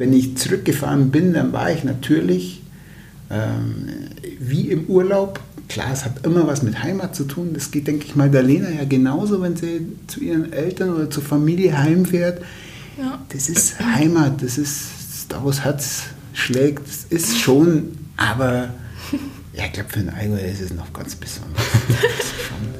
Wenn ich zurückgefahren bin, dann war ich natürlich ähm, wie im Urlaub. Klar, es hat immer was mit Heimat zu tun. Das geht, denke ich mal, der Lena ja genauso, wenn sie zu ihren Eltern oder zur Familie heimfährt. Ja. Das ist Heimat, das ist da, wo das Herz schlägt. Das ist schon, aber ja, ich glaube, für den Allgäu ist es noch ganz besonders.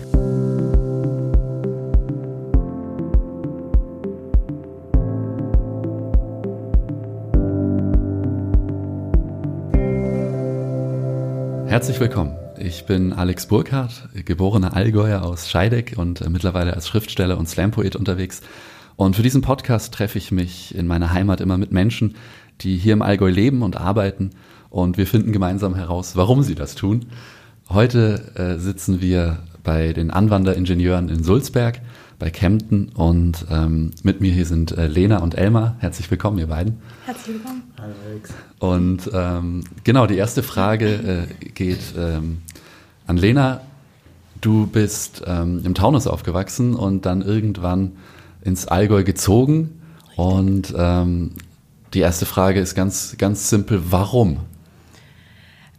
Herzlich willkommen. Ich bin Alex Burkhardt, geborener Allgäuer aus Scheideck und äh, mittlerweile als Schriftsteller und Slampoet unterwegs. Und für diesen Podcast treffe ich mich in meiner Heimat immer mit Menschen, die hier im Allgäu leben und arbeiten. Und wir finden gemeinsam heraus, warum sie das tun. Heute äh, sitzen wir bei den Anwanderingenieuren in Sulzberg, bei Kempten. Und ähm, mit mir hier sind äh, Lena und Elmar. Herzlich willkommen, ihr beiden. Herzlich willkommen. Hallo Alex. Und ähm, genau, die erste Frage äh, geht ähm, an Lena. Du bist ähm, im Taunus aufgewachsen und dann irgendwann ins Allgäu gezogen. Und ähm, die erste Frage ist ganz, ganz simpel, warum?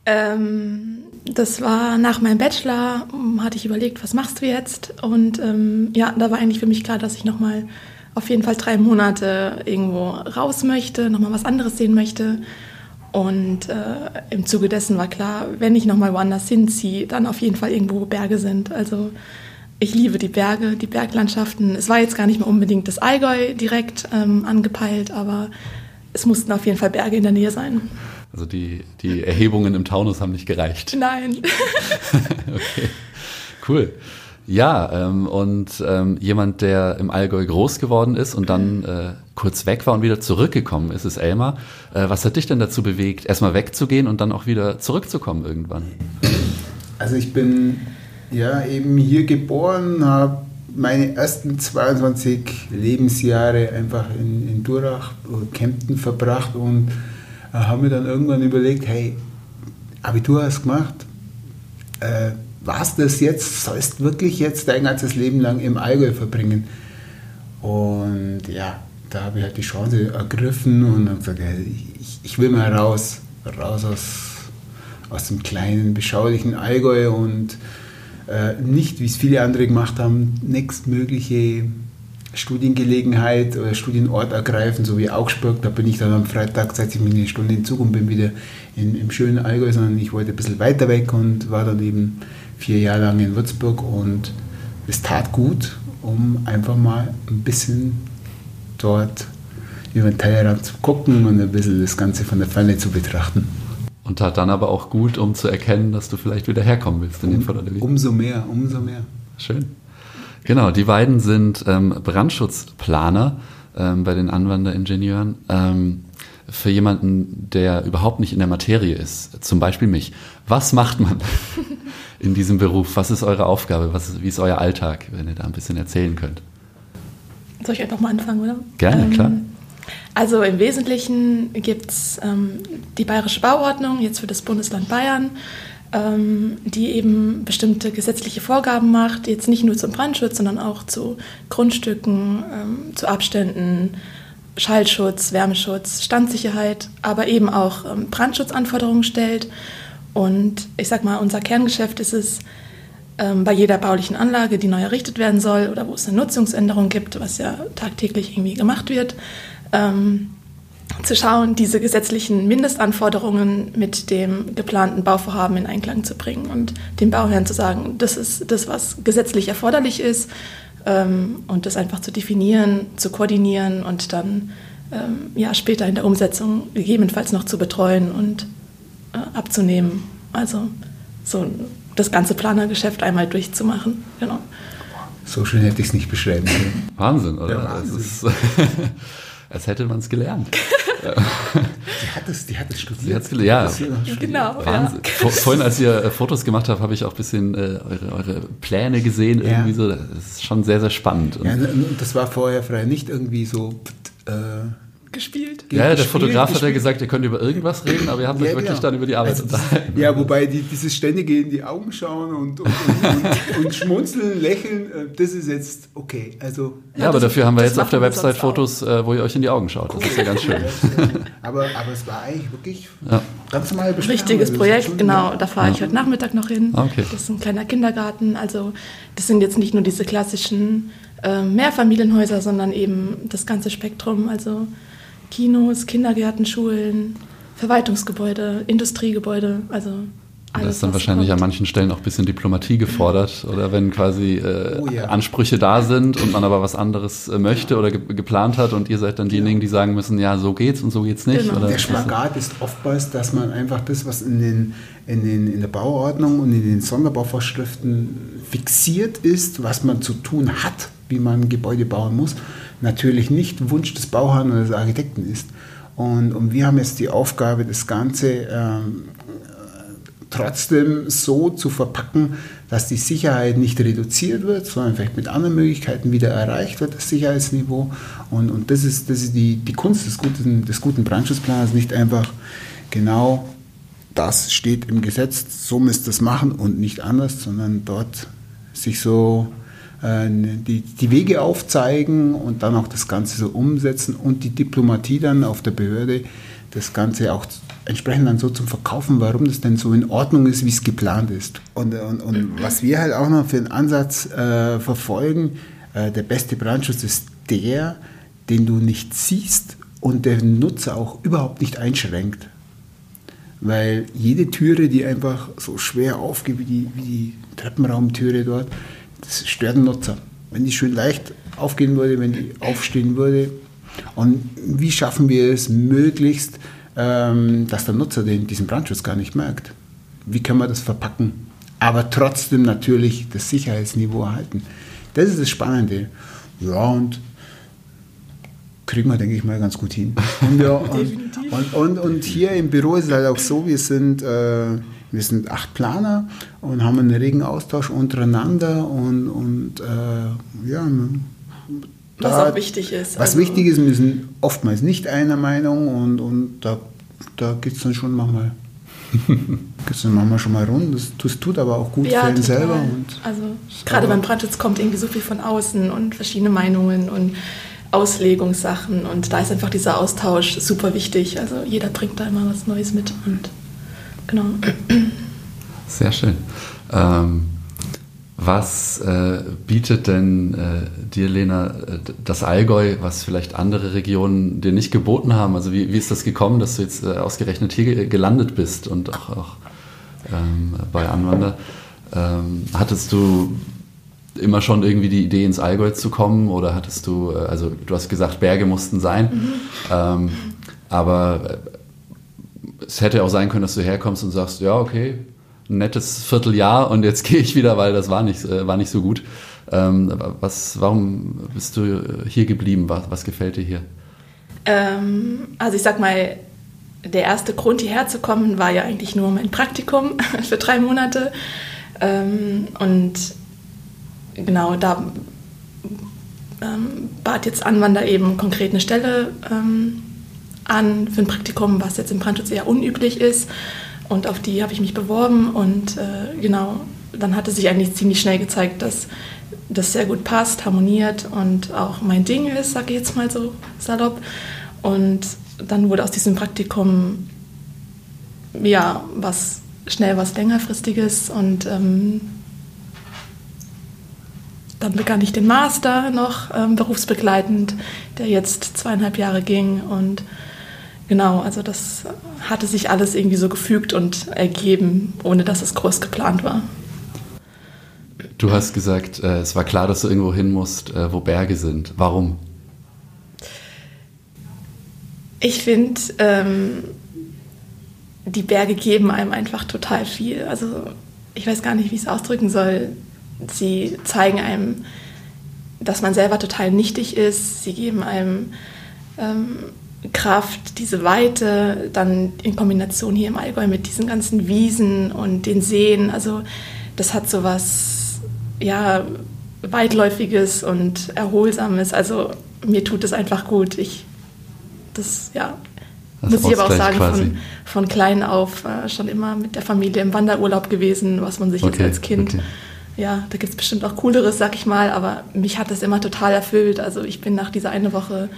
Ähm, das war nach meinem Bachelor, hatte ich überlegt, was machst du jetzt? Und ähm, ja, da war eigentlich für mich klar, dass ich nochmal auf jeden Fall drei Monate irgendwo raus möchte, nochmal was anderes sehen möchte. Und äh, im Zuge dessen war klar, wenn ich nochmal woanders hinziehe, dann auf jeden Fall irgendwo Berge sind. Also ich liebe die Berge, die Berglandschaften. Es war jetzt gar nicht mehr unbedingt das Allgäu direkt ähm, angepeilt, aber es mussten auf jeden Fall Berge in der Nähe sein. Also die, die Erhebungen im Taunus haben nicht gereicht. Nein. okay, cool. Ja, ähm, und ähm, jemand, der im Allgäu groß geworden ist und dann äh, kurz weg war und wieder zurückgekommen ist, ist Elmar. Äh, was hat dich denn dazu bewegt, erstmal wegzugehen und dann auch wieder zurückzukommen irgendwann? Also ich bin ja eben hier geboren, habe meine ersten 22 Lebensjahre einfach in, in Durach Kempten verbracht und äh, habe mir dann irgendwann überlegt, hey, Abitur hast gemacht, äh, was das jetzt, sollst wirklich jetzt dein ganzes Leben lang im Allgäu verbringen. Und ja, da habe ich halt die Chance ergriffen und habe gesagt, ich, ich will mal raus, raus aus, aus dem kleinen, beschaulichen Allgäu und äh, nicht, wie es viele andere gemacht haben, nächstmögliche Studiengelegenheit oder Studienort ergreifen, so wie Augsburg. Da bin ich dann am Freitag, setze ich mich eine Stunde in Zug und bin wieder in, im schönen Allgäu, sondern ich wollte ein bisschen weiter weg und war dann eben vier Jahre lang in Würzburg und es tat gut, um einfach mal ein bisschen dort über den Tellerrand zu gucken und ein bisschen das Ganze von der Ferne zu betrachten. Und tat dann aber auch gut, um zu erkennen, dass du vielleicht wieder herkommen willst in um, den Förderweg. Umso mehr, umso mehr. Schön. Genau, die beiden sind ähm, Brandschutzplaner ähm, bei den Anwanderingenieuren. Ähm, für jemanden, der überhaupt nicht in der Materie ist, zum Beispiel mich. Was macht man in diesem Beruf? Was ist eure Aufgabe? Was, wie ist euer Alltag, wenn ihr da ein bisschen erzählen könnt? Soll ich einfach mal anfangen, oder? Gerne, ähm, klar. Also im Wesentlichen gibt es ähm, die Bayerische Bauordnung, jetzt für das Bundesland Bayern, die eben bestimmte gesetzliche Vorgaben macht, jetzt nicht nur zum Brandschutz, sondern auch zu Grundstücken, ähm, zu Abständen, Schallschutz, Wärmeschutz, Standsicherheit, aber eben auch ähm, Brandschutzanforderungen stellt. Und ich sag mal, unser Kerngeschäft ist es, ähm, bei jeder baulichen Anlage, die neu errichtet werden soll oder wo es eine Nutzungsänderung gibt, was ja tagtäglich irgendwie gemacht wird, ähm, zu schauen, diese gesetzlichen Mindestanforderungen mit dem geplanten Bauvorhaben in Einklang zu bringen und dem Bauherrn zu sagen, das ist das, was gesetzlich erforderlich ist ähm, und das einfach zu definieren, zu koordinieren und dann ähm, ja, später in der Umsetzung gegebenenfalls noch zu betreuen und äh, abzunehmen. Also so das ganze Planergeschäft einmal durchzumachen. Genau. So schön hätte ich es nicht beschreiben können. Wahnsinn, oder? Ja, Wahnsinn. Ist, als hätte man es gelernt. die hat es, die hat es studiert. Sie ja, genau. Wahnsinn. Ja. Vorhin, als ihr äh, Fotos gemacht habt, habe ich auch ein bisschen äh, eure, eure, Pläne gesehen. Ja. Irgendwie so. Das ist schon sehr, sehr spannend. Und ja, das war vorher frei nicht irgendwie so äh, gespielt. Ja, der gespielt, Fotograf hat ja gespielt. gesagt, ihr könnt über irgendwas reden, aber ihr habt euch Ja, wirklich genau. dann über die Arbeit Also unterhalten. Ja, wobei die, dieses ständige in die Augen schauen und, und, und, und, und schmunzeln, lächeln, äh, das ist jetzt okay. Also, Ja, aber das- dafür haben wir jetzt auf der Website sonst auch. Fotos, äh, wo ihr euch in die Augen schaut. Das ist ja ganz schön. aber, aber es war eigentlich wirklich Ja. ganz normal. Richtiges Also, Projekt, schon- genau. Da fahre ich heute Nachmittag noch hin. Okay. Das ist ein kleiner Kindergarten. Also das sind jetzt nicht nur diese klassischen äh, Mehrfamilienhäuser, sondern eben das ganze Spektrum. Also Kinos, Kindergärten, Schulen, Verwaltungsgebäude, Industriegebäude. Also alles. Da ist dann wahrscheinlich kommt. an manchen Stellen auch ein bisschen Diplomatie gefordert oder wenn quasi äh, Oh ja. Ansprüche da sind und man aber was anderes äh, möchte oder ge geplant hat und ihr seid dann diejenigen, die sagen müssen, ja, so geht's und so geht's nicht. Genau. Oder Der Spagat ist oftmals, dass man einfach das, was in, den, in, den, in der Bauordnung und in den Sonderbauvorschriften fixiert ist, was man zu tun hat, wie man ein Gebäude bauen muss, natürlich nicht Wunsch des Bauherrn oder des Architekten ist. Und, und wir haben jetzt die Aufgabe, das Ganze ähm, trotzdem so zu verpacken, dass die Sicherheit nicht reduziert wird, sondern vielleicht mit anderen Möglichkeiten wieder erreicht wird, das Sicherheitsniveau. Und, und das ist, das ist die, die Kunst des guten, des guten Brandschutzplans, nicht einfach genau das steht im Gesetz, so müsst ihr es machen und nicht anders, sondern dort sich so die, die Wege aufzeigen und dann auch das Ganze so umsetzen und die Diplomatie dann auf der Behörde das Ganze auch entsprechend dann so zum Verkaufen, warum das denn so in Ordnung ist, wie es geplant ist. Und, und, und was wir halt auch noch für einen Ansatz äh, verfolgen, äh, der beste Brandschutz ist der, den du nicht siehst und der Nutzer auch überhaupt nicht einschränkt. Weil jede Türe, die einfach so schwer aufgeht wie die, wie die Treppenraumtüre dort, das stört den Nutzer. Wenn die schön leicht aufgehen würde, wenn die aufstehen würde. Und wie schaffen wir es möglichst, ähm, dass der Nutzer den, diesen Brandschutz gar nicht merkt? Wie kann man das verpacken? Aber trotzdem natürlich das Sicherheitsniveau erhalten. Das ist das Spannende. Ja, und kriegen wir, denke ich mal, ganz gut hin. Und, ja, und, und, und, und hier im Büro ist es halt auch so, wir sind, äh, wir sind acht Planer und haben einen regen Austausch untereinander und, und äh, ja, Was da- auch wichtig ist. was Also- wichtig ist, wir sind oftmals nicht einer Meinung und, und da, da geht es dann schon manchmal, geht's dann manchmal schon mal rund. Das, das tut aber auch gut Ja, für ihn total. selber. Und, also gerade beim Brandschutz kommt irgendwie so viel von außen und verschiedene Meinungen und Auslegungssachen und da ist einfach dieser Austausch super wichtig. Also jeder bringt da immer was Neues mit und genau. Sehr schön. Ähm, was äh, bietet denn äh, dir, Lena, äh, das Allgäu, was vielleicht andere Regionen dir nicht geboten haben? Also wie, wie ist das gekommen, dass du jetzt äh, ausgerechnet hier ge- gelandet bist und auch, auch ähm, bei Anwander? Ähm, hattest du immer schon irgendwie die Idee, ins Allgäu zu kommen oder hattest du, äh, also du hast gesagt, Berge mussten sein, ähm, aber äh, es hätte auch sein können, dass du herkommst und sagst, ja, okay, ein nettes Vierteljahr und jetzt gehe ich wieder, weil das war nicht, äh, war nicht so gut. Ähm, was, warum bist du hier geblieben? Was, was gefällt dir hier? Ähm, also ich sag mal, der erste Grund hierher zu kommen war ja eigentlich nur mein Praktikum für drei Monate. Ähm, und genau, da ähm, bat jetzt Anwander eben konkret eine Stelle ähm, an für ein Praktikum, was jetzt im Brandschutz eher unüblich ist. Und auf die habe ich mich beworben und äh, genau, dann hatte sich eigentlich ziemlich schnell gezeigt, dass das sehr gut passt, harmoniert und auch mein Ding ist, sage ich jetzt mal so salopp. Und dann wurde aus diesem Praktikum ja was schnell was längerfristiges und ähm, dann begann ich den Master noch ähm, berufsbegleitend, der jetzt zweieinhalb Jahre ging und genau, also das hatte sich alles irgendwie so gefügt und ergeben, ohne dass es groß geplant war. Du hast gesagt, äh, es war klar, dass du irgendwo hin musst, äh, wo Berge sind. Warum? Ich finde, ähm, die Berge geben einem einfach total viel. Also ich weiß gar nicht, wie ich es ausdrücken soll. Sie zeigen einem, dass man selber total nichtig ist. Sie geben einem ähm, Kraft, diese Weite, dann in Kombination hier im Allgäu mit diesen ganzen Wiesen und den Seen. Also das hat so was, ja, weitläufiges und erholsames. Also mir tut es einfach gut. Ich das, ja, das muss ich aber auch sagen, von, von klein auf äh, schon immer mit der Familie im Wanderurlaub gewesen, was man sich okay, jetzt als Kind okay ja, da gibt es bestimmt auch cooleres, sag ich mal, aber mich hat das immer total erfüllt. Also ich bin nach dieser eine Woche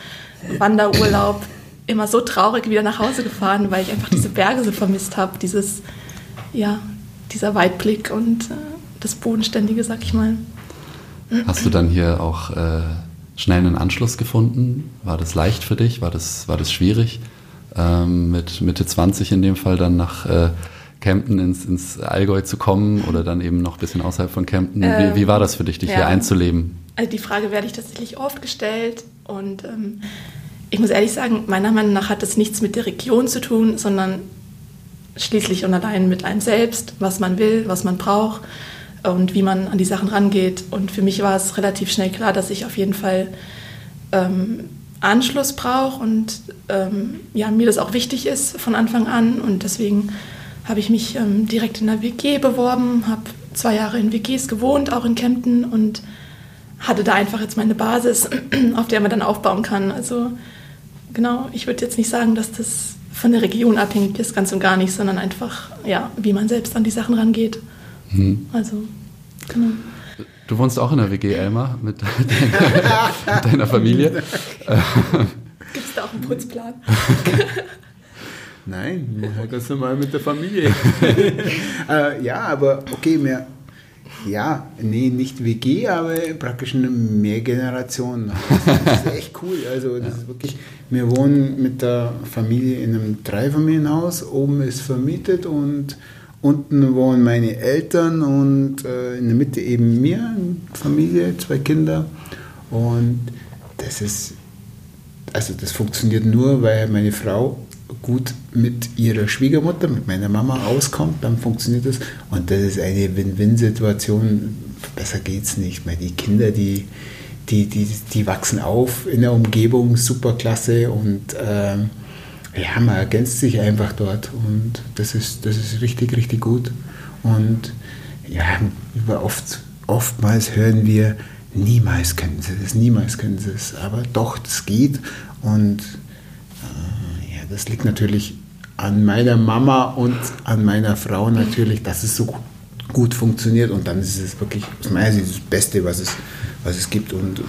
Wanderurlaub immer so traurig wieder nach Hause gefahren, weil ich einfach diese Berge so vermisst habe, dieses, ja, dieser Weitblick und äh, das Bodenständige, sag ich mal. Hast du dann hier auch äh, schnell einen Anschluss gefunden? War das leicht für dich? War das, war das schwierig? Ähm, mit Mitte 20 in dem Fall dann nach äh, Kempten ins, ins Allgäu zu kommen oder dann eben noch ein bisschen außerhalb von Kempten. Ähm, wie, wie, war das für dich, dich ja. hier einzuleben? Also die Frage werde ich tatsächlich oft gestellt und ähm, ich muss ehrlich sagen, meiner Meinung nach hat das nichts mit der Region zu tun, sondern schließlich und allein mit einem selbst, was man will, was man braucht und wie man an die Sachen rangeht. Und für mich war es relativ schnell klar, dass ich auf jeden Fall ähm, Anschluss brauche und ähm, ja, mir das auch wichtig ist von Anfang an und deswegen habe ich mich ähm, direkt in der WG beworben, habe zwei Jahre in WGs gewohnt, auch in Kempten und hatte da einfach jetzt meine Basis, auf der man dann aufbauen kann. Also genau, ich würde jetzt nicht sagen, dass das von der Region abhängig ist, ganz und gar nicht, sondern einfach, ja, wie man selbst an die Sachen rangeht. Mhm. Also, genau. Du wohnst auch in der WG, Elmar, mit deiner, mit deiner Familie. Gibt es da auch einen Putzplan? Nein, halt ganz normal mit der Familie. äh, ja, aber okay, mehr. Ja, nee, nicht WG, aber praktisch eine Mehrgeneration. Das ist echt cool. Also, das ist wirklich, wir wohnen mit der Familie in einem Dreifamilienhaus. Oben ist vermietet und unten wohnen meine Eltern und äh, in der Mitte eben mir, Familie, zwei Kinder. Und das ist, also das funktioniert nur, weil meine Frau gut mit ihrer Schwiegermutter, mit meiner Mama auskommt, dann funktioniert das. Und das ist eine Win-Win-Situation. Besser geht es nicht. Weil die Kinder, die, die, die, die wachsen auf in der Umgebung, super klasse und ähm, ja, man ergänzt sich einfach dort und das ist, das ist richtig, richtig gut. Und ja, oft, oftmals hören wir, niemals können sie das, niemals können sie es, aber doch, das geht und das liegt natürlich an meiner Mama und an meiner Frau natürlich, dass es so gut funktioniert und dann ist es wirklich aus meiner Sicht das Beste, was es, was es gibt und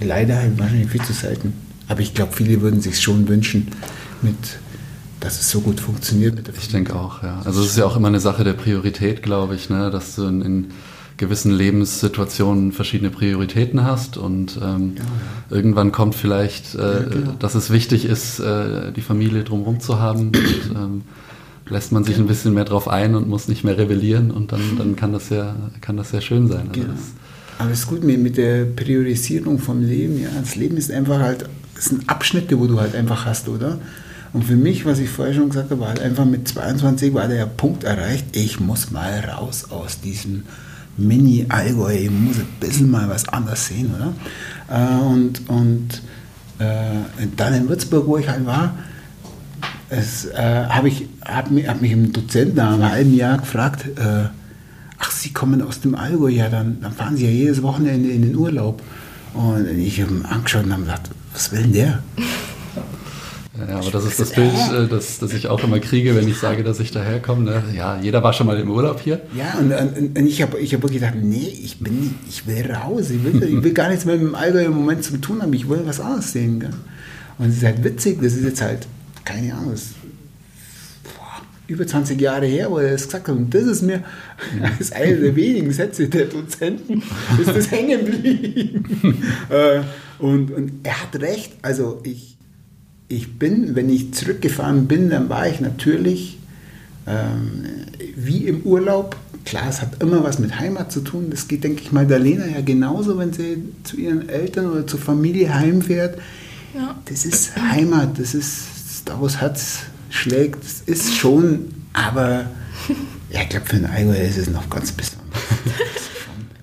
leider wahrscheinlich viel zu selten. Aber ich glaube, viele würden sich schon wünschen, mit, dass es so gut funktioniert. ich denke auch, ja. Also es ist ja auch immer eine Sache der Priorität, glaube ich, ne? dass du in, in gewissen Lebenssituationen verschiedene Prioritäten hast und ähm, ja, ja. irgendwann kommt vielleicht, äh, ja, genau. dass es wichtig ist, äh, die Familie drumherum zu haben und ähm, lässt man sich ein bisschen mehr drauf ein und muss nicht mehr rebellieren und dann, dann kann das ja kann das sehr schön sein. Also genau. Aber es ist gut mit, mit der Priorisierung vom Leben. Ja, das Leben ist einfach halt, es sind Abschnitte, wo du halt einfach hast, oder? Und für mich, was ich vorher schon gesagt habe, war halt einfach mit 22 war der Punkt erreicht, ich muss mal raus aus diesem Mini-Allgäu, muss ein bisschen mal was anderes sehen, oder? Äh, und und äh, dann in Würzburg, wo ich halt war, äh, habe ich hab mich, hab mich ein Dozent nach einem halben Jahr gefragt, äh, ach, Sie kommen aus dem Allgäu, ja, dann, dann fahren Sie ja jedes Wochenende in den Urlaub. Und ich habe ihn angeschaut und habe gesagt, was will denn der? Ja, aber das ist das Bild, äh, das, das ich auch immer kriege, wenn ich sage, dass ich daherkomme. Ne? Ja, jeder war schon mal im Urlaub hier. Ja, und, und, und ich habe ich hab wirklich gedacht, nee, ich, bin, ich will raus. Ich will, ich will gar nichts mehr mit dem Allgäu im Moment zu tun haben. Ich will was anderes sehen. Gell? Und es ist halt witzig, das ist jetzt halt, keine Ahnung, das, boah, über 20 Jahre her, wo er das gesagt hat. Und das ist mir als einer der wenigen Sätze der Dozenten, ist das hängen geblieben. Äh, und, und er hat recht. Also ich ich bin, wenn ich zurückgefahren bin, dann war ich natürlich ähm, wie im Urlaub. Klar, es hat immer was mit Heimat zu tun. Das geht, denke ich mal, der Lena ja genauso, wenn sie zu ihren Eltern oder zur Familie heimfährt. Ja. Das ist Heimat, das ist da, wo das Herz schlägt. Das ist schon, aber ja, ich glaube, für den Allgäu ist es noch ganz besonders.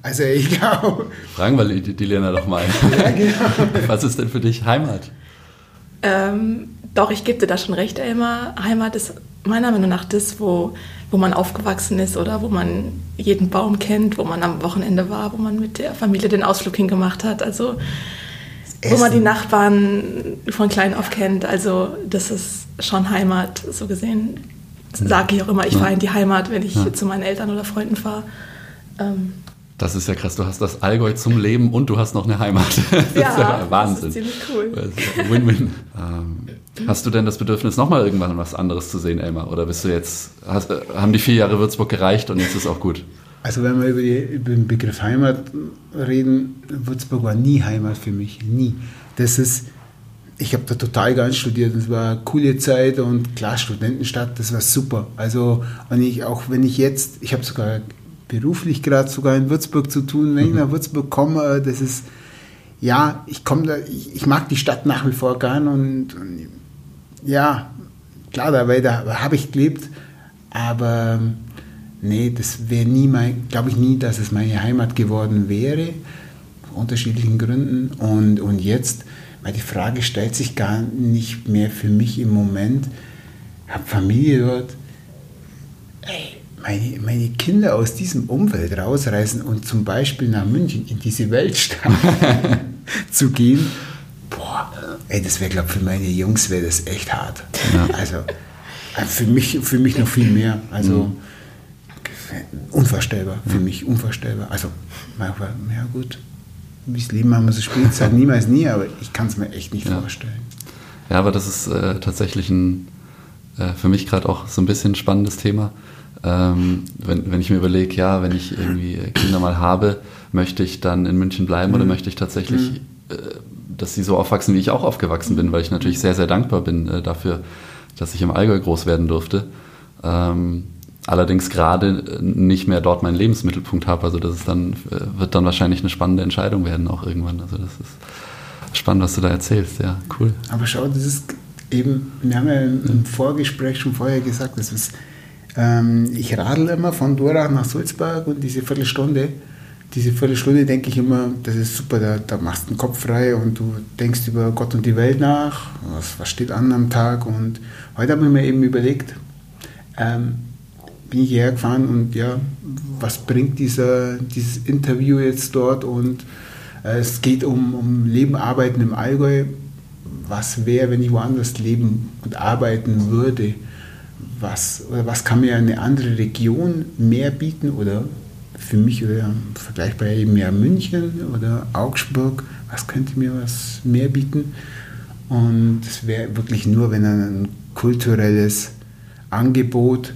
Also ich glaube. Fragen wir die, die Lena doch mal. Ja, genau. Was ist denn für dich Heimat? Ähm, doch, ich gebe dir da schon recht, Elmar. Heimat ist meiner Meinung nach das, wo, wo man aufgewachsen ist oder wo man jeden Baum kennt, wo man am Wochenende war, wo man mit der Familie den Ausflug hingemacht hat. Also wo man die Nachbarn von klein auf kennt. Also das ist schon Heimat, so gesehen. Sage ich auch immer, ich fahre in die Heimat, wenn ich ja. zu meinen Eltern oder Freunden fahre. Ähm, das ist ja krass. Du hast das Allgäu zum Leben und du hast noch eine Heimat. Das ja, ist ja Wahnsinn. Das ist ziemlich cool. Win-win. ähm, hast du denn das Bedürfnis, nochmal irgendwann was anderes zu sehen, Elmar? Oder bist du jetzt, hast, haben die vier Jahre Würzburg gereicht und jetzt ist auch gut? Also wenn wir über, die, über den Begriff Heimat reden, Würzburg war nie Heimat für mich, nie. Das ist, ich habe da total gern studiert, das war eine coole Zeit und klar, Studentenstadt, das war super. Also, und ich, auch wenn ich jetzt, ich habe sogar beruflich gerade sogar in Würzburg zu tun, wenn ich mhm. nach Würzburg komme, das ist, ja, ich komme da, ich, ich, mag die Stadt nach wie vor gern und, und ja, klar, da, da habe ich gelebt, aber nee, das wäre nie mein, glaube ich nie, dass es meine Heimat geworden wäre, aus unterschiedlichen Gründen. Und, und jetzt, weil die Frage stellt sich gar nicht mehr für mich im Moment, habe Familie dort, ey, meine, meine Kinder aus diesem Umfeld rausreißen und zum Beispiel nach München in diese Weltstadt zu gehen, boah, ey, das wäre, glaube ich, für meine Jungs wäre das echt hart. Ja. Also äh, für mich, für mich noch viel mehr. Also mhm. unvorstellbar, für mich unvorstellbar. Also, ja gut, wie das Leben haben wir so spielt, sage niemals nie, aber ich kann es mir echt nicht ja. vorstellen. Ja, aber das ist äh, tatsächlich ein, äh, für mich gerade auch so ein bisschen ein spannendes Thema ähm, wenn, wenn ich mir überlege, ja, wenn ich irgendwie Kinder mal habe, möchte ich dann in München bleiben mhm. oder möchte ich tatsächlich, mhm. äh, dass sie so aufwachsen, wie ich auch aufgewachsen bin, weil ich natürlich sehr, sehr dankbar bin äh, dafür, dass ich im Allgäu groß werden durfte. Ähm, allerdings gerade nicht mehr dort meinen Lebensmittelpunkt habe. Also das ist dann, äh, wird dann wahrscheinlich eine spannende Entscheidung werden auch irgendwann. Also das ist spannend, was du da erzählst. Ja, cool. Aber schau, das ist eben, wir haben ja im Vorgespräch schon vorher gesagt, das ist ähm, ich radel immer von Dorach nach Sulzberg und diese Viertelstunde, diese Viertelstunde denke ich immer, das ist super, da, da machst du den Kopf frei und du denkst über Gott und die Welt nach, was, was steht an am Tag. Und heute habe ich mir eben überlegt, ähm, bin ich hierher gefahren und ja, was bringt dieser, dieses Interview jetzt dort? Und äh, es geht um, um Leben, Arbeiten im Allgäu. Was wäre, wenn ich woanders leben und arbeiten würde? Was, oder was kann mir eine andere Region mehr bieten oder für mich oder vergleichbar eben mehr München oder Augsburg, was könnte mir was mehr bieten? Und es wäre wirklich nur, wenn ein kulturelles Angebot,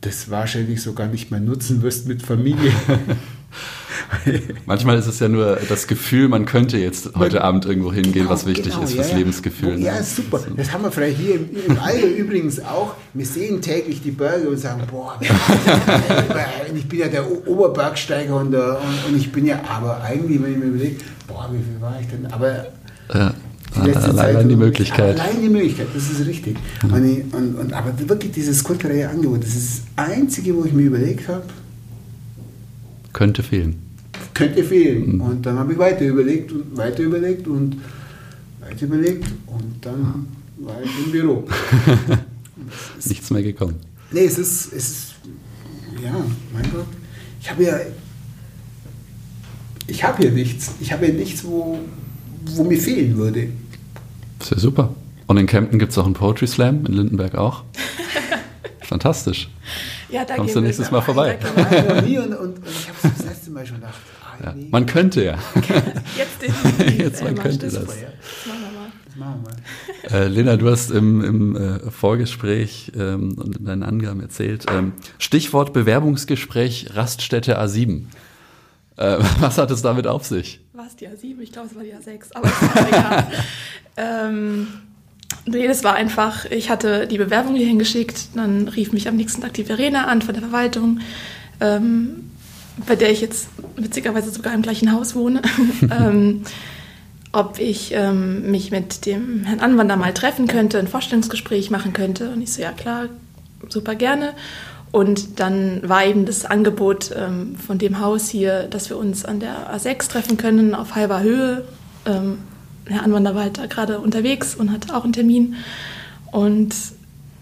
das wahrscheinlich sogar nicht mehr nutzen wirst mit Familie. Manchmal ist es ja nur das Gefühl, man könnte jetzt heute Abend irgendwo hingehen, genau, was wichtig genau, ist fürs ja, Lebensgefühl. Oh, ja, super. Das haben wir vielleicht hier im, im Alter übrigens auch. Wir sehen täglich die Berge und sagen, boah, ich bin ja der Oberbergsteiger und, der, und, und, ich bin ja, aber eigentlich, wenn ich mir überlege, boah, wie viel war ich denn? Aber ja. Die allein die Möglichkeit. Allein die Möglichkeit, das ist richtig. Mhm. Und, ich, und, und, aber wirklich dieses kulturelle Angebot, das ist das Einzige, wo ich mir überlegt habe. Könnte fehlen könnte fehlen. Mhm. Und dann habe ich weiter überlegt und weiter überlegt und weiter überlegt und dann war ich im Büro. Nichts mehr gekommen. Nee, es ist, es ist, ja, mein Gott. Ich habe ja, ich habe hier nichts. Ich habe hier nichts, wo, wo mir fehlen würde. Das ist ja super. Und in Kempten gibt es auch einen Poetry Slam, in Lindenberg auch. Fantastisch. Ja, da Kommst du nächstes Mal vorbei. und, und, und ich habe es das Mal schon gedacht, ja. Man könnte ja. Jetzt, definitiv. Jetzt man könnte das. das machen wir mal. Äh, Lena, du hast im, im äh, Vorgespräch ähm, und in deinen Angaben erzählt, ähm, Stichwort Bewerbungsgespräch Raststätte A7. Äh, was hat es damit auf sich? Was, die A7? Ich glaube, es war die A6, aber es war egal. ähm, nee, das war einfach, ich hatte die Bewerbung hier hingeschickt, dann rief mich am nächsten Tag die Verena an von der Verwaltung. Ähm, bei der ich jetzt witzigerweise sogar im gleichen Haus wohne, ähm, ob ich ähm, mich mit dem Herrn Anwander mal treffen könnte, ein Vorstellungsgespräch machen könnte. Und ich so, ja klar, super gerne. Und dann war eben das Angebot ähm, von dem Haus hier, dass wir uns an der A6 treffen können, auf halber Höhe. Ähm, Herr Anwander war halt da gerade unterwegs und hat auch einen Termin. Und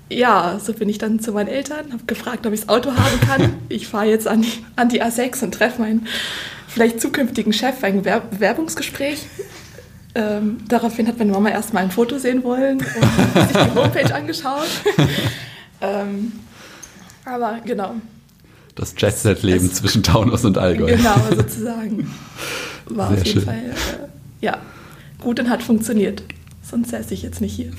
ja, so bin ich dann zu meinen Eltern, habe gefragt, ob ich das Auto haben kann. Ich fahre jetzt an die, an die A6 und treffe meinen vielleicht zukünftigen Chef für ein Bewerbungsgespräch. Ähm, daraufhin hat meine Mama erstmal ein Foto sehen wollen und sich die Homepage angeschaut. ähm, aber genau. Das Jet-Set-Leben zwischen Taunus und Allgäu. Genau, sozusagen. War Sehr auf jeden schön. Fall, äh, ja, gut und hat funktioniert. Sonst säße ich jetzt nicht hier.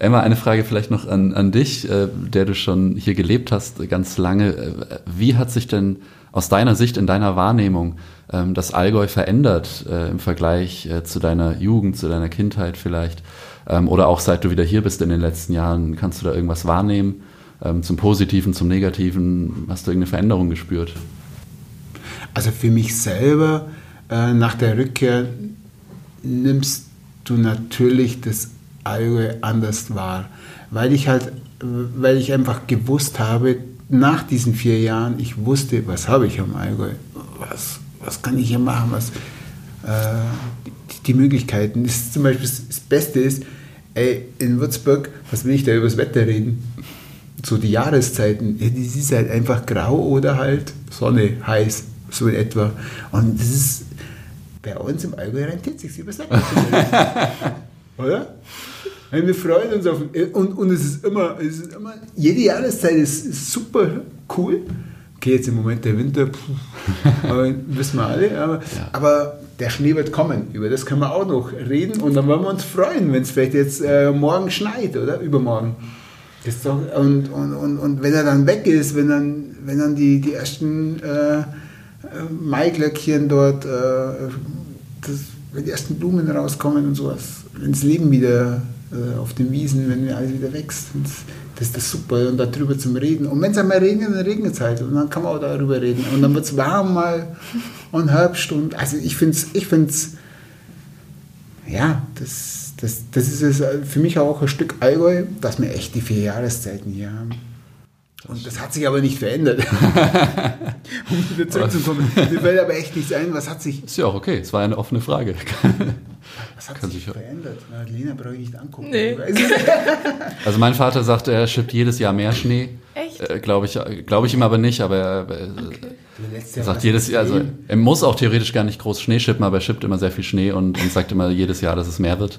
Emma, eine Frage vielleicht noch an, an dich, äh, der du schon hier gelebt hast, ganz lange. Äh, wie hat sich denn aus deiner Sicht, in deiner Wahrnehmung, ähm, das Allgäu verändert äh, im Vergleich äh, zu deiner Jugend, zu deiner Kindheit vielleicht? Ähm, oder auch seit du wieder hier bist in den letzten Jahren, kannst du da irgendwas wahrnehmen? Ähm, zum Positiven, zum Negativen? Hast du irgendeine Veränderung gespürt? Also für mich selber, äh, nach der Rückkehr, nimmst du natürlich das Allgäu anders wahr. Weil ich halt, weil ich einfach gewusst habe, nach diesen vier Jahren, ich wusste, was habe ich am Allgäu, was, was kann ich hier machen, was äh, die, die, Möglichkeiten. Das ist zum Beispiel das Beste ist, ey, in Würzburg, was will ich da über das Wetter reden? So die Jahreszeiten, ja, das ist halt einfach grau oder halt Sonne, heiß, so in etwa. Und das ist, bei uns im Allgäu rentiert sich über das Wetter. oder? Wir freuen uns auf und, und es ist immer, es ist immer, jede Jahreszeit ist, ist super cool. Okay, jetzt im Moment der Winter, puh, wissen wir alle, aber, ja. aber, der Schnee wird kommen. Über das können wir auch noch reden und dann wollen wir uns freuen, wenn es vielleicht jetzt äh, morgen schneit oder übermorgen. Das doch, und, und, und, und wenn er dann weg ist, wenn dann, wenn dann die, die ersten äh, äh Maiglöckchen dort, äh, das, wenn die ersten Blumen rauskommen und sowas, wenn das Leben wieder äh, auf den Wiesen, wenn alles wieder wächst. Das ist das super und darüber zum Reden. Und wenn es einmal regnet, dann regnet es halt und dann kann man auch darüber reden. Und dann wird es warm mal und Herbst und also ich finde es, ich find's, ja, das, das, das ist für mich auch ein Stück Allgäu, dass wir echt die vier Jahreszeiten hier haben. Und das hat sich aber nicht verändert. um wieder zurückzukommen. Mir fällt aber echt nichts ein, was hat sich. Ist ja auch okay, es war eine offene Frage. Was hat Kann sich verändert? Na, Lena brauche ich nicht angucken. Nee. Also mein Vater sagt, er schippt jedes Jahr mehr Schnee. Echt? Äh, Glaube ich, glaub ich ihm aber nicht, aber er, äh, okay. er sagt jedes Jahr, also er muss auch theoretisch gar nicht groß Schnee schippen, aber er schippt immer sehr viel Schnee und, und sagt immer jedes Jahr, dass es mehr wird.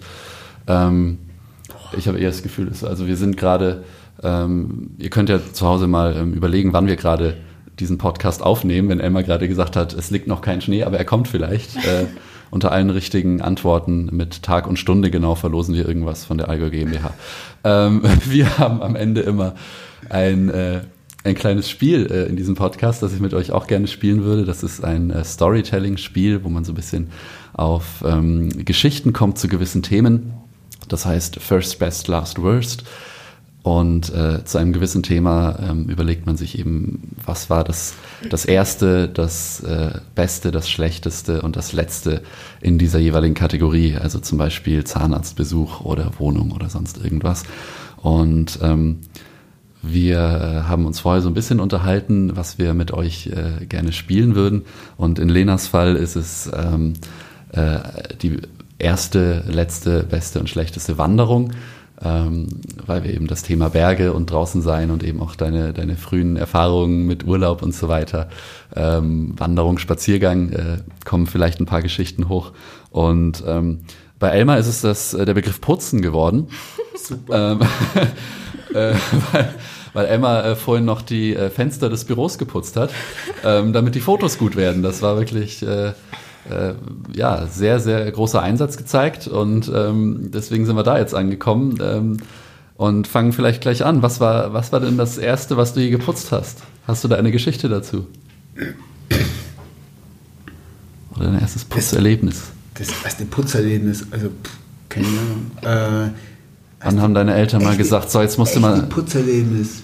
Ähm, ich habe eher das Gefühl, also wir sind gerade, ähm, ihr könnt ja zu Hause mal ähm, überlegen, wann wir gerade diesen Podcast aufnehmen, wenn Elmar gerade gesagt hat, es liegt noch kein Schnee, aber er kommt vielleicht. Äh, unter allen richtigen Antworten mit Tag und Stunde genau verlosen wir irgendwas von der Allgäu GmbH. Ähm, wir haben am Ende immer ein, äh, ein kleines Spiel äh, in diesem Podcast, das ich mit euch auch gerne spielen würde. Das ist ein äh, Storytelling-Spiel, wo man so ein bisschen auf ähm, Geschichten kommt zu gewissen Themen. Das heißt First, Best, Last, Worst. Und äh, zu einem gewissen Thema ähm, überlegt man sich eben, was war das, das Erste, das äh, Beste, das Schlechteste und das Letzte in dieser jeweiligen Kategorie. Also zum Beispiel Zahnarztbesuch oder Wohnung oder sonst irgendwas. Und ähm, wir haben uns vorher so ein bisschen unterhalten, was wir mit euch äh, gerne spielen würden. Und in Lenas Fall ist es ähm, äh, die erste, letzte, beste und schlechteste Wanderung ähm, weil wir eben das Thema Berge und draußen sein und eben auch deine, deine frühen Erfahrungen mit Urlaub und so weiter, ähm, Wanderung, Spaziergang, äh, kommen vielleicht ein paar Geschichten hoch. Und ähm, bei Elmar ist es das, äh, der Begriff Putzen geworden. Super. Ähm, äh, weil, weil Emma äh, vorhin noch die äh, Fenster des Büros geputzt hat, ähm, damit die Fotos gut werden. Das war wirklich äh, äh, ja, sehr, sehr großer Einsatz gezeigt und ähm, deswegen sind wir da jetzt angekommen ähm, und fangen vielleicht gleich an. Was war, was war denn das Erste, was du je geputzt hast? Hast du da eine Geschichte dazu? Oder dein erstes Putzerlebnis? Das, das erste Putzerlebnis, also keine Ahnung. Äh, Wann haben deine Eltern mal gesagt, so jetzt musst du mal... Putzerlebnis.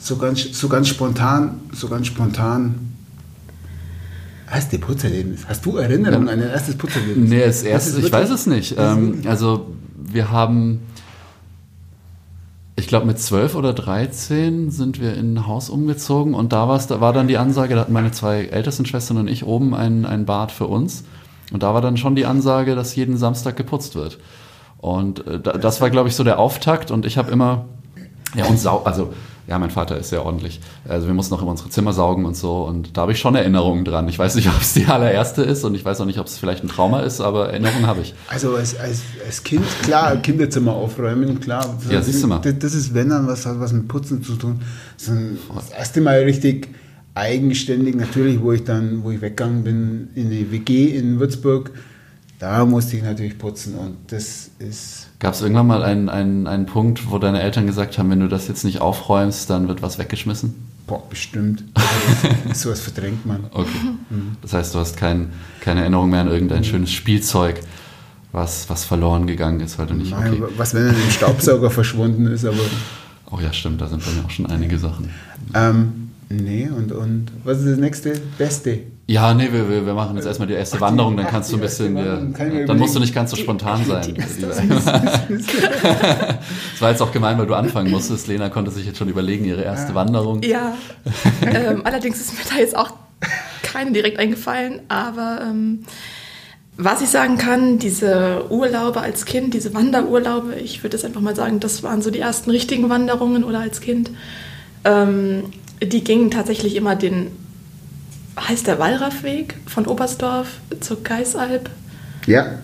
So ganz, so ganz spontan, so ganz spontan Erste Putzerlebnis. Hast du Erinnerungen ja. an dein erstes Putzerlebnis? Nee, das erste, ich weiß es nicht. Ähm, also wir haben, ich glaube mit zwölf oder dreizehn sind wir in ein Haus umgezogen und da, da war dann die Ansage, da hatten meine zwei ältesten Schwestern und ich oben ein, ein Bad für uns. Und da war dann schon die Ansage, dass jeden Samstag geputzt wird. Und äh, das war, glaube ich, so der Auftakt und ich habe immer, ja, und sau, also Ja, mein Vater ist sehr ordentlich. Also wir mussten noch immer unsere Zimmer saugen und so. Und da habe ich schon Erinnerungen dran. Ich weiß nicht, ob es die allererste ist und ich weiß auch nicht, ob es vielleicht ein Trauma ist, aber Erinnerungen habe ich. Also als, als, als Kind, klar, Kinderzimmer aufräumen, klar. Das, Ja, siehst du mal. Das, das ist, wenn dann, was hat was mit Putzen zu tun. Das, das erste Mal richtig eigenständig, natürlich, wo ich dann, wo ich weggegangen bin in die WG in Würzburg, da musste ich natürlich putzen und das ist, Gab es irgendwann mal einen, einen, einen Punkt, wo deine Eltern gesagt haben, wenn du das jetzt nicht aufräumst, dann wird was weggeschmissen? boah, bestimmt. Das, sowas verdrängt man. Okay. Das heißt, du hast kein, keine Erinnerung mehr an Mhm. irgendein schönes Spielzeug, was, was verloren gegangen ist, weil du nicht. Nein, Okay. Was, wenn dann im Staubsauger verschwunden ist, aber Oh ja, stimmt, da sind bei mir auch schon einige Sachen. ähm, nee, und, und was ist das nächste? Beste. Ja, nee, wir, wir wir machen jetzt erstmal die erste Ach, Wanderung, dann ach, kannst du ein bisschen. Wanderung, Ja, dann musst du überlegen. nicht ganz so spontan sein. die erste lieber. Es war jetzt auch gemein, weil du anfangen musstest. Lena konnte sich jetzt schon überlegen, ihre erste Wanderung. Ja, ähm, allerdings ist mir da jetzt auch keine direkt eingefallen, aber ähm, was ich sagen kann, diese Urlaube als Kind, diese Wanderurlaube, ich würde es einfach mal sagen, das waren so die ersten richtigen Wanderungen oder als Kind, ähm, die gingen tatsächlich immer den, heißt der Wallraffweg von Oberstdorf zur Geisalb. Ja,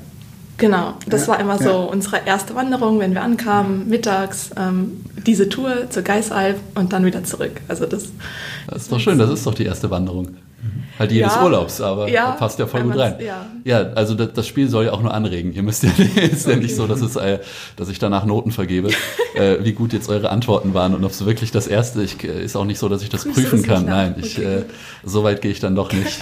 Genau, das Ja, war immer so ja. unsere erste Wanderung, wenn wir ankamen, mittags, ähm, diese Tour zur Geisalb und dann wieder zurück. Also das, Das ist doch schön, das ist doch die erste Wanderung. Halt jedes Ja. Urlaubs, aber Ja, passt ja voll gut rein. ja. ja, also das, das Spiel soll ja auch nur anregen. Ihr müsst ja, ist ja nicht so, dass, es, äh, dass ich danach Noten vergebe, äh, wie gut jetzt eure Antworten waren und ob es wirklich das erste, ich, äh, ist auch nicht so, dass ich das Prüfst prüfen kann. Nein, ich, Okay, äh, so weit gehe ich dann doch nicht.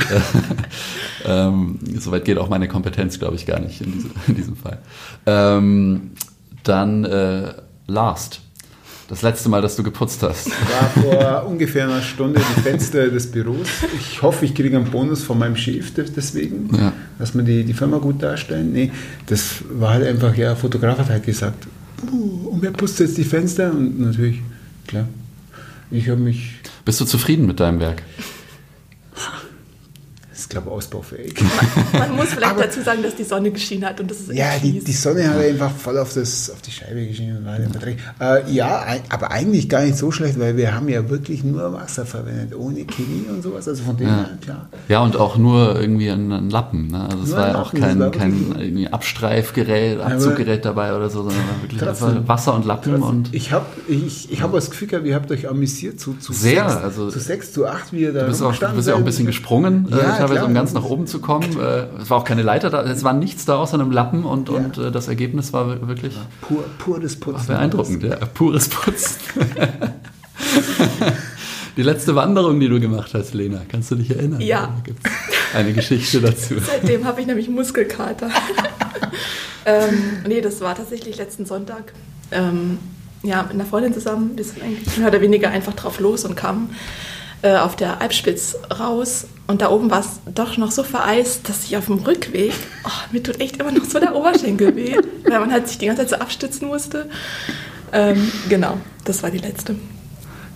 ähm, so weit geht auch meine Kompetenz, glaube ich, gar nicht in, diese, in diesem Fall. Ähm, dann äh, Last. Das letzte Mal, dass du geputzt hast. war vor ungefähr einer Stunde die Fenster des Büros. Ich hoffe, ich kriege einen Bonus von meinem Chef des- deswegen, Ja. dass wir die, die Firma gut darstellen. Nee, das war halt einfach, ja, Fotograf hat halt gesagt, uh, und wer putzt jetzt die Fenster? Und natürlich, klar, ich habe mich, Bist du zufrieden mit deinem Werk? Ist glaube ich ausbaufähig. man muss vielleicht Aber- dazu sagen, dass die Sonne geschienen hat und das ist Ja, die, die Sonne hat einfach voll auf, das, auf die Scheibe geschienen. Äh, ja, ein- aber eigentlich gar nicht so schlecht, weil wir haben ja wirklich nur Wasser verwendet, ohne Chemie und sowas. Also von dem Ja. her, klar. Ja, und auch nur irgendwie ein, ein Lappen. Ne? Also es Nur war ja auch kein, kein Abstreifgerät, Abzuggerät dabei oder so, sondern wirklich Trotzdem. einfach Wasser und Lappen und Ich habe ich, ich hab das Gefühl gehabt, ihr habt euch amüsiert zu, zu Sehr, sechs, also- zu sechs, zu acht, wie ihr da Du bist, auch, du bist ja auch ein bisschen gesprungen, Ja, äh, teilweise klar. um ganz nach oben zu kommen. Äh, es war auch keine Leiter da, es war nichts da außer einem Lappen und, Ja. und äh, das Ergebnis war wir- wirklich Pur, pures Putzen. beeindruckend. Ja, pures Putzen. Die letzte Wanderung, die du gemacht hast, Lena, kannst du dich erinnern? Ja. Da gibt's eine Geschichte dazu. Seitdem habe ich nämlich Muskelkater. ähm, nee, das war tatsächlich letzten Sonntag. Ähm, ja, mit einer Freundin zusammen. Wir sind eigentlich mehr oder weniger einfach drauf los und kamen äh, auf der Alpspitz raus. Und da oben war es doch noch so vereist, dass ich auf dem Rückweg, oh, mir tut echt immer noch so der Oberschenkel weh, weil man halt sich die ganze Zeit so abstützen musste. Ähm, genau, das war die letzte.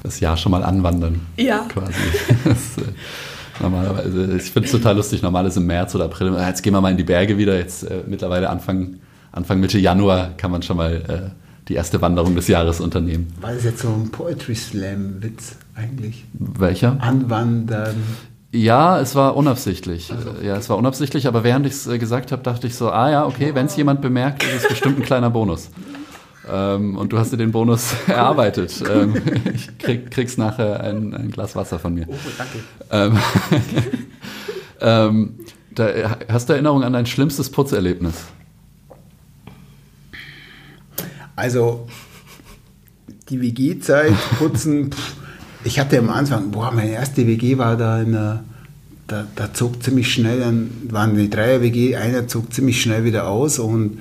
Das Jahr schon mal anwandern. Ja. Quasi. Das, äh, normalerweise, ich finde es total lustig. Normal ist im März oder April, jetzt gehen wir mal in die Berge wieder. Jetzt äh, mittlerweile Anfang, Anfang Mitte Januar kann man schon mal äh, die erste Wanderung des Jahres unternehmen. War das jetzt so ein Poetry Slam Witz eigentlich? Welcher? Anwandern. Ja, es war unabsichtlich. Ja, es war unabsichtlich, aber während ich es äh, gesagt habe, dachte ich so, ah ja, okay, wenn es jemand bemerkt, ist es bestimmt ein kleiner Bonus. Ähm, und du hast dir den Bonus erarbeitet. Ähm, ich krieg, kriegst nachher ein, ein Glas Wasser von mir. Oh, danke. Ähm, ähm, da, hast du Erinnerung an dein schlimmstes Putzerlebnis? Also, die WG-Zeit, putzen, pff, ich hatte am Anfang, boah, meine erste WG war da in der, da, da zog ziemlich schnell, dann waren die Dreier-WG, einer zog ziemlich schnell wieder aus und,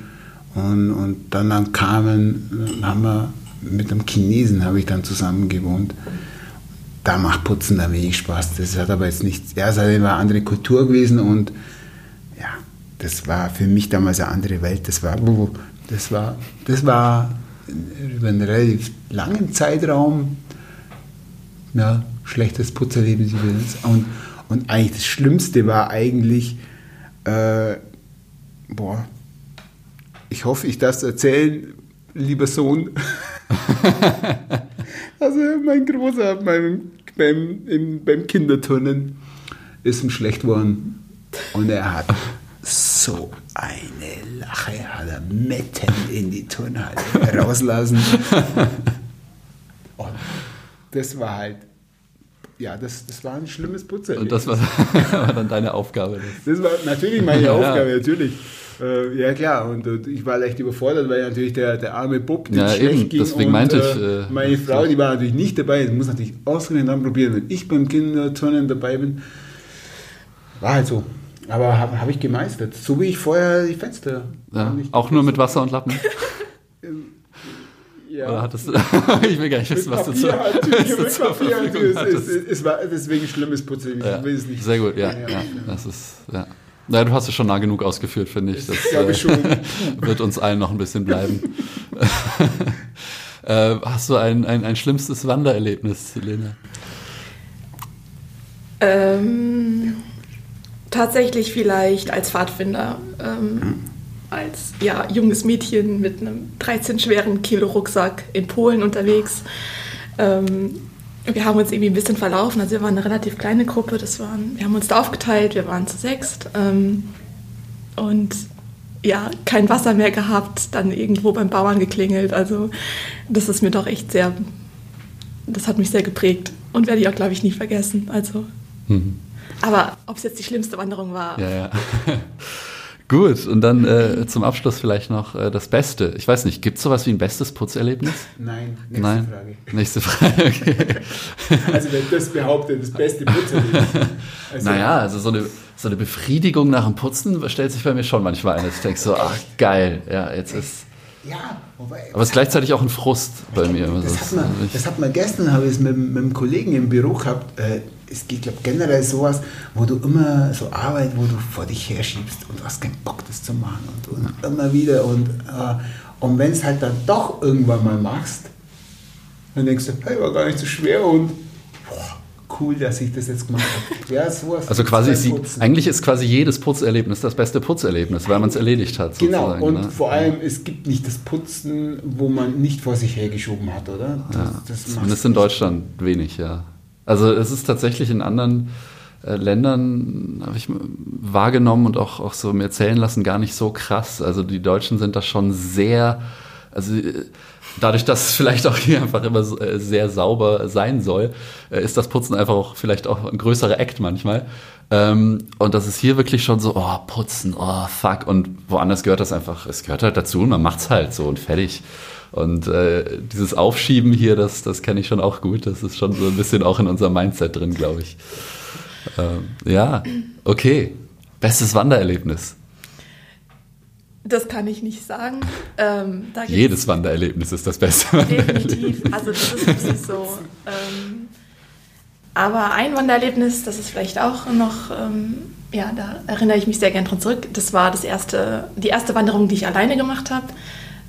und, und dann, dann kamen, haben wir mit einem Chinesen habe ich dann zusammen gewohnt. Da macht Putzen da wenig Spaß. Das hat aber jetzt nichts, ja, es war eine andere Kultur gewesen und ja, das war für mich damals eine andere Welt. Das war, das war, das war über einen relativ langen Zeitraum ja, schlechtes Putzerlebnis. das- Und, und eigentlich das Schlimmste war eigentlich, äh, boah, ich hoffe, ich darf es erzählen, lieber Sohn. Also mein Großer beim, beim, im, beim Kinderturnen ist ihm schlecht geworden. Und er hat so eine Lache, hat er mitten in die Turnhalle rauslassen. Und das war halt, ja, das, das war ein schlimmes Putzer. Und das war, war dann deine Aufgabe. Das war natürlich meine Aufgabe, ja. natürlich. Äh, ja klar, und, und, ich war leicht überfordert, weil natürlich der, der arme Bub, der ja, schlecht eben. ging. Deswegen und, meinte ich. Äh, meine Frau, die war natürlich nicht dabei. Das muss natürlich ausgerechnet dann probieren, wenn ich beim Kinderturnen dabei bin. War halt so. Aber habe hab ich gemeistert. So wie ich vorher die Fenster. Ja, auch nur mit Wasser und Lappen. ja. Oder hattest du, ich will gar nicht wissen, was du zu halt, mit Papier es, es, es, war deswegen schlimmes Putzen. Ich ja. will es nicht. Sehr gut, ja. ja, das ist, ja. Naja, du hast es schon nah genug ausgeführt, finde ich. Das glaube ich schon. wird uns allen noch ein bisschen bleiben. äh, hast du ein, ein, ein schlimmstes Wandererlebnis, Lena? Ähm, tatsächlich vielleicht als Pfadfinder. Ähm, als ja, junges Mädchen mit einem 13 schweren Kilo Rucksack in Polen unterwegs. Ähm, wir haben uns irgendwie ein bisschen verlaufen. Also wir waren eine relativ kleine Gruppe. Das waren, wir haben uns da aufgeteilt. Wir waren zu sechst ähm, und ja kein Wasser mehr gehabt. Dann irgendwo beim Bauern geklingelt. Also das ist mir doch echt sehr, das hat mich sehr geprägt und werde ich auch glaube ich nie vergessen. Also, mhm. aber ob es jetzt die schlimmste Wanderung war. Ja, ja. Gut, und dann äh, zum Abschluss vielleicht noch äh, das Beste. Ich weiß nicht, gibt es sowas wie ein bestes Putzerlebnis? Nein, nächste Nein? Frage. Nächste Frage, also wenn das behauptet, das beste Putzerlebnis. Also, naja, also so eine, so eine Befriedigung nach dem Putzen stellt sich bei mir schon manchmal ein. Ich denke so, ach geil, ja, jetzt ist... Ja, wobei, aber es ist gleichzeitig auch ein Frust bei mir. Das, hat man, das hat man gestern, habe ich es mit, mit einem Kollegen im Büro gehabt. Äh, es geht, glaube generell sowas, wo du immer so Arbeit, wo du vor dich herschiebst und du hast keinen Bock, das zu machen und, und immer wieder und, äh, und wenn es halt dann doch irgendwann mal machst, dann denkst du, hey, war gar nicht so schwer und boah, cool, dass ich das jetzt gemacht habe. Ja, sowas. Also quasi, ist die, eigentlich ist quasi jedes Putzerlebnis das beste Putzerlebnis, weil man es erledigt hat. Genau, und ne? vor allem, es gibt nicht das Putzen, wo man nicht vor sich hergeschoben hat, oder? Das, ja, das zumindest in Deutschland wenig, ja. Also es ist tatsächlich in anderen äh, Ländern, habe ich wahrgenommen und auch, auch so mir erzählen lassen, gar nicht so krass. Also die Deutschen sind da schon sehr, also äh, dadurch, dass es vielleicht auch hier einfach immer äh, sehr sauber sein soll, ist das Putzen einfach auch vielleicht auch ein größerer Act manchmal. Ähm, und das ist hier wirklich schon so, oh, putzen, oh, fuck. Und woanders gehört das einfach, es gehört halt dazu und man macht's halt so und fertig. Und äh, dieses Aufschieben hier, das, das kenne ich schon auch gut. Das ist schon so ein bisschen auch in unserem Mindset drin, glaube ich. Ähm, ja, okay. Bestes Wandererlebnis. Das kann ich nicht sagen. Ähm, Jedes Wandererlebnis ist das beste Wandererlebnis. Definitiv. Also das ist wirklich so. Ähm, aber ein Wandererlebnis, das ist vielleicht auch noch, ähm, ja, da erinnere ich mich sehr gern dran zurück. Das war das erste, die erste Wanderung, die ich alleine gemacht habe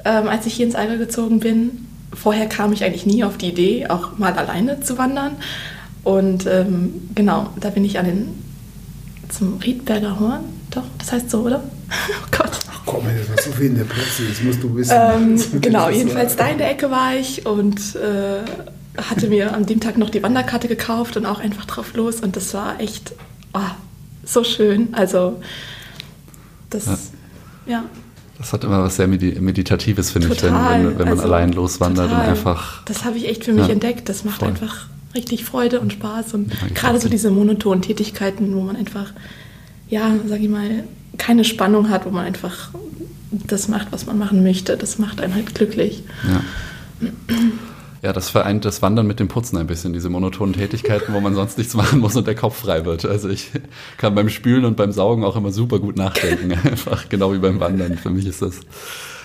ähm, als ich hier ins Allgäu gezogen bin. Vorher kam ich eigentlich nie auf die Idee, auch mal alleine zu wandern. Und ähm, genau, da bin ich an den, zum Riedberger Horn. Doch, das heißt so, oder? Oh Gott. Ach komm, das war so viel in der Presse, das musst du wissen. Ähm, genau, jedenfalls da in der Ecke war ich und äh, hatte mir an dem Tag noch die Wanderkarte gekauft und auch einfach drauf los. Und das war echt oh, so schön. Also, das, ja. ja. Das hat immer was sehr Meditatives, finde ich, wenn, wenn, wenn man also, allein loswandert total. und einfach. Das habe ich echt für mich ja, entdeckt. Das macht voll. einfach richtig Freude und Spaß. Und ja, gerade so diese monotonen Tätigkeiten, wo man einfach, ja, sag ich mal, keine Spannung hat, wo man einfach das macht, was man machen möchte, das macht einen halt glücklich. Ja. Ja, das vereint das Wandern mit dem Putzen ein bisschen, diese monotonen Tätigkeiten, wo man sonst nichts machen muss und der Kopf frei wird. Also ich kann beim Spülen und beim Saugen auch immer super gut nachdenken, einfach genau wie beim Wandern. Für mich ist das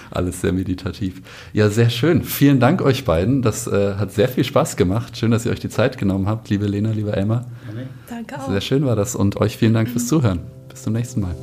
alles sehr meditativ. Ja, sehr schön. Vielen Dank euch beiden. Das äh, hat sehr viel Spaß gemacht. Schön, dass ihr euch die Zeit genommen habt, liebe Lena, liebe Elmar. Danke auch. Sehr schön war das und euch vielen Dank fürs Zuhören. Bis zum nächsten Mal.